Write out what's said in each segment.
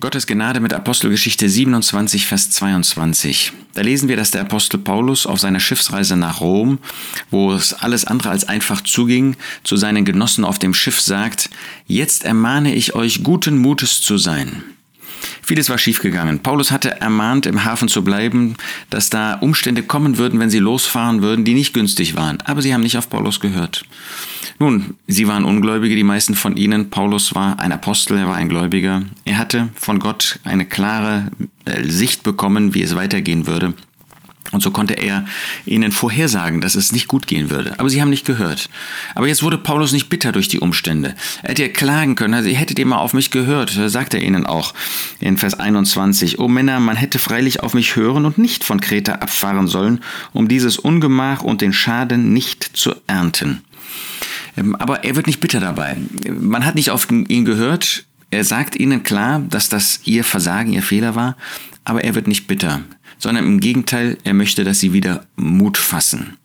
Gottes Gnade mit Apostelgeschichte 27, Vers 22. Da lesen wir, dass der Apostel Paulus auf seiner Schiffsreise nach Rom, wo es alles andere als einfach zuging, zu seinen Genossen auf dem Schiff sagt, Jetzt ermahne ich euch, guten Mutes zu sein. Vieles war schiefgegangen. Paulus hatte ermahnt, im Hafen zu bleiben, dass da Umstände kommen würden, wenn sie losfahren würden, die nicht günstig waren. Aber sie haben nicht auf Paulus gehört. Nun, sie waren Ungläubige, die meisten von ihnen. Paulus war ein Apostel, er war ein Gläubiger. Er hatte von Gott eine klare äh, Sicht bekommen, wie es weitergehen würde. Und so konnte er ihnen vorhersagen, dass es nicht gut gehen würde. Aber sie haben nicht gehört. Aber jetzt wurde Paulus nicht bitter durch die Umstände. Er hätte ja klagen können, also ihr hättet ihr mal auf mich gehört, sagt er ihnen auch in Vers 21. O Männer, man hätte freilich auf mich hören und nicht von Kreta abfahren sollen, um dieses Ungemach und den Schaden nicht zu ernten. Ähm, aber er wird nicht bitter dabei. Man hat nicht auf ihn gehört. Er sagt ihnen klar, dass das ihr Versagen, ihr Fehler war, aber er wird nicht bitter sondern im Gegenteil, er möchte, dass sie wieder Mut fassen.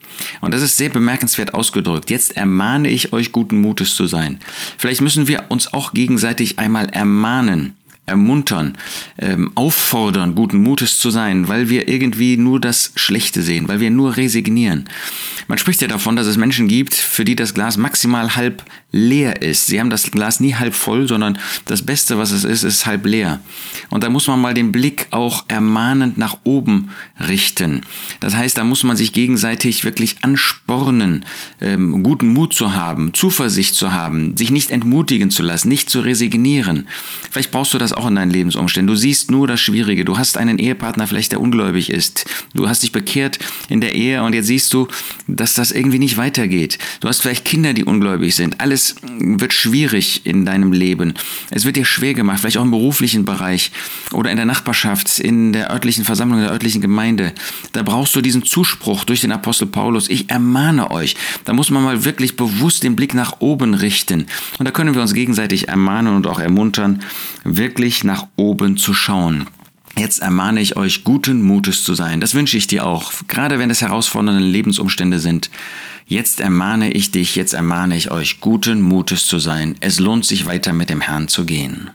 Und das ist sehr bemerkenswert ausgedrückt. Jetzt ermahne ich euch guten Mutes zu sein. Vielleicht müssen wir uns auch gegenseitig einmal ermahnen ermuntern, ähm, auffordern, guten Mutes zu sein, weil wir irgendwie nur das Schlechte sehen, weil wir nur resignieren. Man spricht ja davon, dass es Menschen gibt, für die das Glas maximal halb leer ist. Sie haben das Glas nie halb voll, sondern das Beste, was es ist, ist halb leer. Und da muss man mal den Blick auch ermahnend nach oben richten. Das heißt, da muss man sich gegenseitig wirklich anspornen, ähm, guten Mut zu haben, Zuversicht zu haben, sich nicht entmutigen zu lassen, nicht zu resignieren. Vielleicht brauchst du das auch in deinen Lebensumständen. Du siehst nur das Schwierige. Du hast einen Ehepartner vielleicht, der ungläubig ist. Du hast dich bekehrt in der Ehe und jetzt siehst du, dass das irgendwie nicht weitergeht. Du hast vielleicht Kinder, die ungläubig sind. Alles wird schwierig in deinem Leben. Es wird dir schwer gemacht, vielleicht auch im beruflichen Bereich oder in der Nachbarschaft, in der örtlichen Versammlung, in der örtlichen Gemeinde. Da brauchst du diesen Zuspruch durch den Apostel Paulus. Ich ermahne euch. Da muss man mal wirklich bewusst den Blick nach oben richten. Und da können wir uns gegenseitig ermahnen und auch ermuntern, wirklich wirklich nach oben zu schauen. Jetzt ermahne ich euch, guten Mutes zu sein. Das wünsche ich dir auch, gerade wenn es herausfordernde Lebensumstände sind. Jetzt ermahne ich dich, jetzt ermahne ich euch, guten Mutes zu sein. Es lohnt sich weiter mit dem Herrn zu gehen.